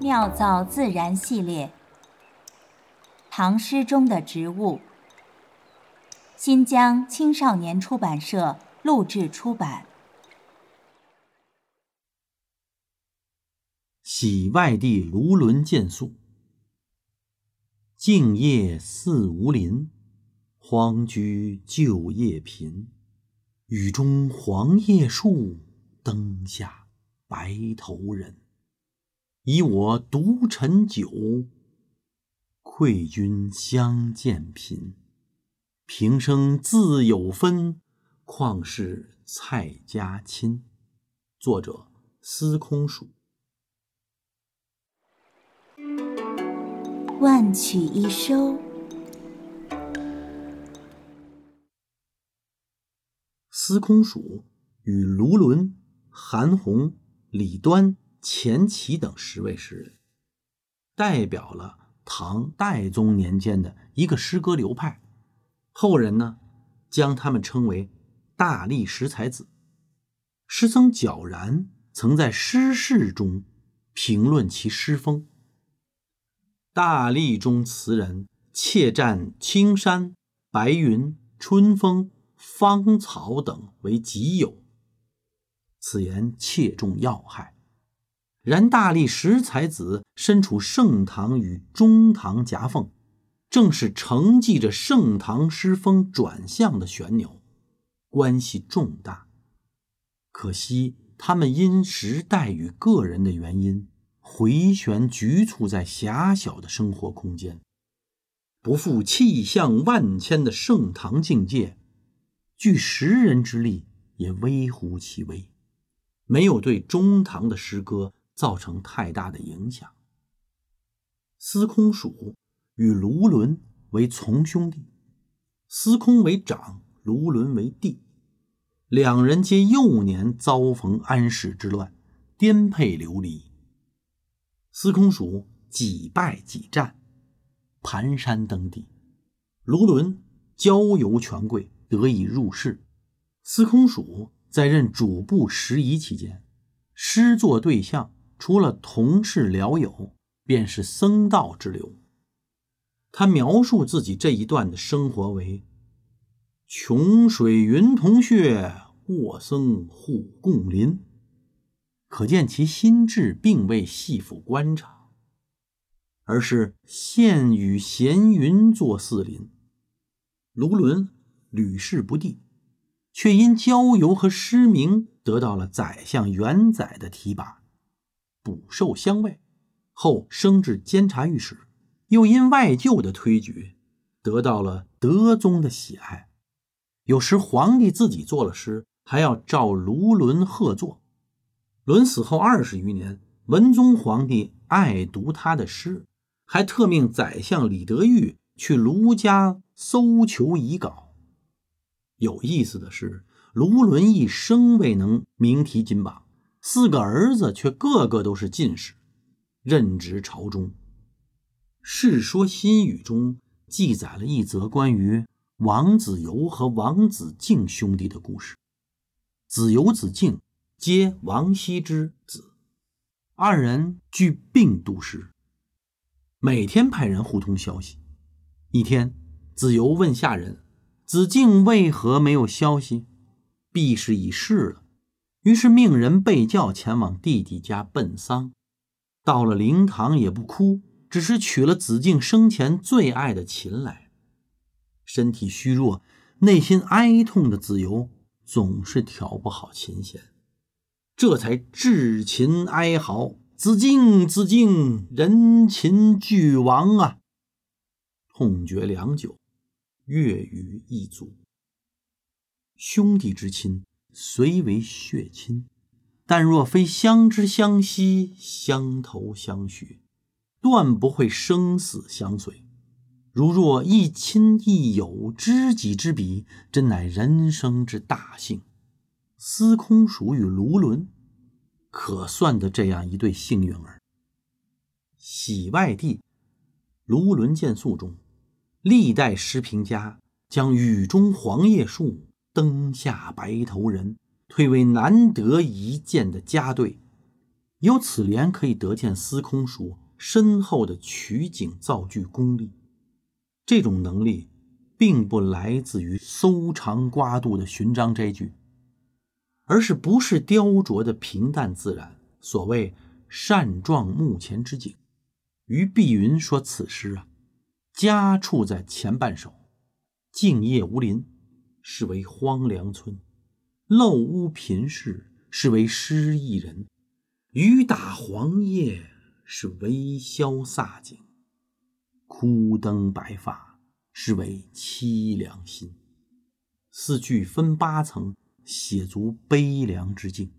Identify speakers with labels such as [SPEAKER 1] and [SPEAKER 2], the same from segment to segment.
[SPEAKER 1] 妙造自然系列，唐诗中的植物。新疆青少年出版社录制出版。
[SPEAKER 2] 喜外地卢纶见宿。静夜思无邻，荒居旧业贫。雨中黄叶树，灯下白头人。以我独陈酒，愧君相见频。平生自有分，况是蔡家亲。作者：司空曙。
[SPEAKER 1] 万曲一收。
[SPEAKER 2] 司空曙与卢纶、韩翃、李端、钱琦等十位诗人，代表了唐代宗年间的一个诗歌流派。后人呢，将他们称为“大力十才子”。诗僧皎然曾在诗事中评论其诗风。大历中词人窃占青山、白云、春风、芳草等为己有，此言切中要害。然大历十才子身处盛唐与中唐夹缝，正是承继着盛唐诗风转向的旋钮，关系重大。可惜他们因时代与个人的原因。回旋局促在狭小的生活空间，不负气象万千的盛唐境界，据时人之力也微乎其微，没有对中唐的诗歌造成太大的影响。司空曙与卢纶为从兄弟，司空为长，卢纶为弟，两人皆幼年遭逢安史之乱，颠沛流离。司空曙几败几战，蹒跚登第；卢纶交游权贵，得以入仕。司空曙在任主簿拾遗期间，诗作对象除了同事僚友，便是僧道之流。他描述自己这一段的生活为：“穷水云同穴，卧僧虎共林。”可见其心智并未细抚观察，而是现与闲云作四邻。卢纶屡试不第，却因郊游和诗名得到了宰相元载的提拔，补授乡尉，后升至监察御史，又因外舅的推举，得到了德宗的喜爱。有时皇帝自己作了诗，还要召卢纶贺作。伦死后二十余年，文宗皇帝爱读他的诗，还特命宰相李德裕去卢家搜求遗稿。有意思的是，卢纶一生未能名题金榜，四个儿子却个个都是进士，任职朝中。《世说新语》中记载了一则关于王子猷和王子敬兄弟的故事。子猷、子敬。皆王羲之子，二人俱并读诗，每天派人互通消息。一天，子猷问下人：“子敬为何没有消息？”必是已逝了。于是命人备轿前往弟弟家奔丧。到了灵堂也不哭，只是取了子敬生前最爱的琴来。身体虚弱、内心哀痛的子由总是调不好琴弦。这才至琴哀嚎：“子敬，子敬，人琴俱亡啊！”痛绝良久，月余一卒。兄弟之亲虽为血亲，但若非相知相惜、相投相许，断不会生死相随。如若一亲一友、知己知彼，真乃人生之大幸。司空曙与卢纶，可算得这样一对幸运儿。喜外地卢纶见宿中，历代诗评家将“雨中黄叶树，灯下白头人”推为难得一见的佳对。由此联可以得见司空曙深厚的取景造句功力。这种能力并不来自于搜肠刮肚的寻章摘句，而是不是雕琢的平淡自然。所谓“善状目前之景”，于碧云说此诗啊，家处在前半首，静夜无林，是为荒凉村；漏屋贫士，是为失意人。雨打黄叶是为萧飒景，枯灯白发是为凄凉心。四句分八层，写足悲凉之境。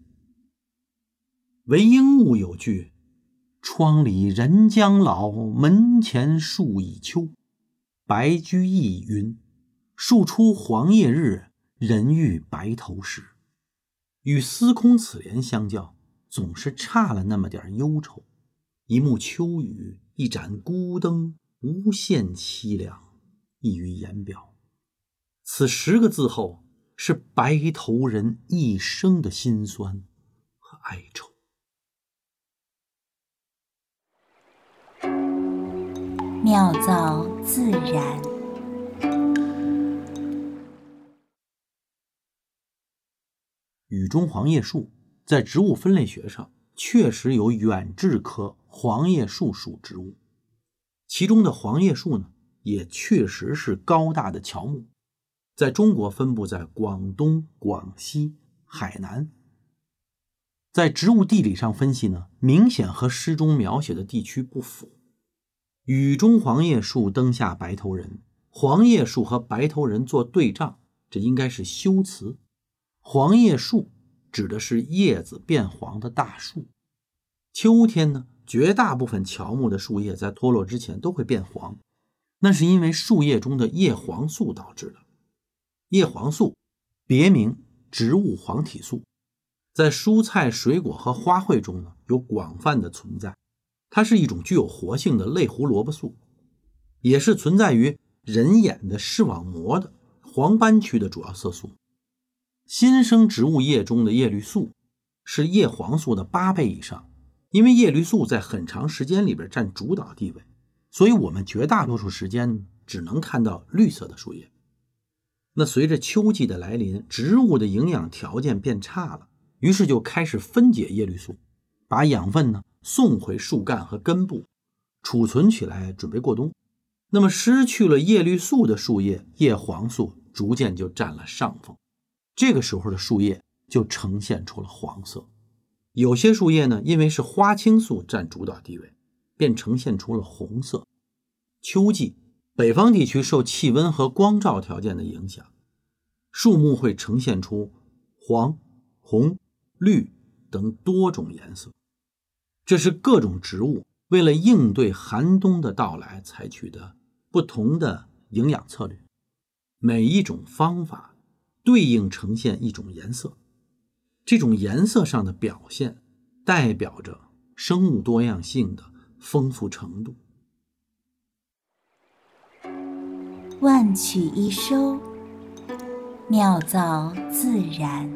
[SPEAKER 2] 唯应物有句：“窗里人将老，门前树已秋。”白居易云：“树出黄叶日，人欲白头时。”与司空此联相较。总是差了那么点忧愁，一幕秋雨，一盏孤灯，无限凄凉，溢于言表。此十个字后，是白头人一生的辛酸和哀愁。
[SPEAKER 1] 妙造自然，
[SPEAKER 2] 雨中黄叶树。在植物分类学上，确实有远志科黄叶树属植物，其中的黄叶树呢，也确实是高大的乔木，在中国分布在广东、广西、海南。在植物地理上分析呢，明显和诗中描写的地区不符。雨中黄叶树，灯下白头人。黄叶树和白头人做对仗，这应该是修辞。黄叶树。指的是叶子变黄的大树。秋天呢，绝大部分乔木的树叶在脱落之前都会变黄，那是因为树叶中的叶黄素导致的。叶黄素别名植物黄体素，在蔬菜、水果和花卉中呢有广泛的存在。它是一种具有活性的类胡萝卜素，也是存在于人眼的视网膜的黄斑区的主要色素。新生植物叶中的叶绿素是叶黄素的八倍以上，因为叶绿素在很长时间里边占主导地位，所以我们绝大多数时间只能看到绿色的树叶。那随着秋季的来临，植物的营养条件变差了，于是就开始分解叶绿素，把养分呢送回树干和根部，储存起来准备过冬。那么失去了叶绿素的树叶，叶黄素逐渐就占了上风。这个时候的树叶就呈现出了黄色，有些树叶呢，因为是花青素占主导地位，便呈现出了红色。秋季，北方地区受气温和光照条件的影响，树木会呈现出黄、红、绿等多种颜色。这是各种植物为了应对寒冬的到来采取的不同的营养策略，每一种方法。对应呈现一种颜色，这种颜色上的表现代表着生物多样性的丰富程度。
[SPEAKER 1] 万曲一收，妙造自然。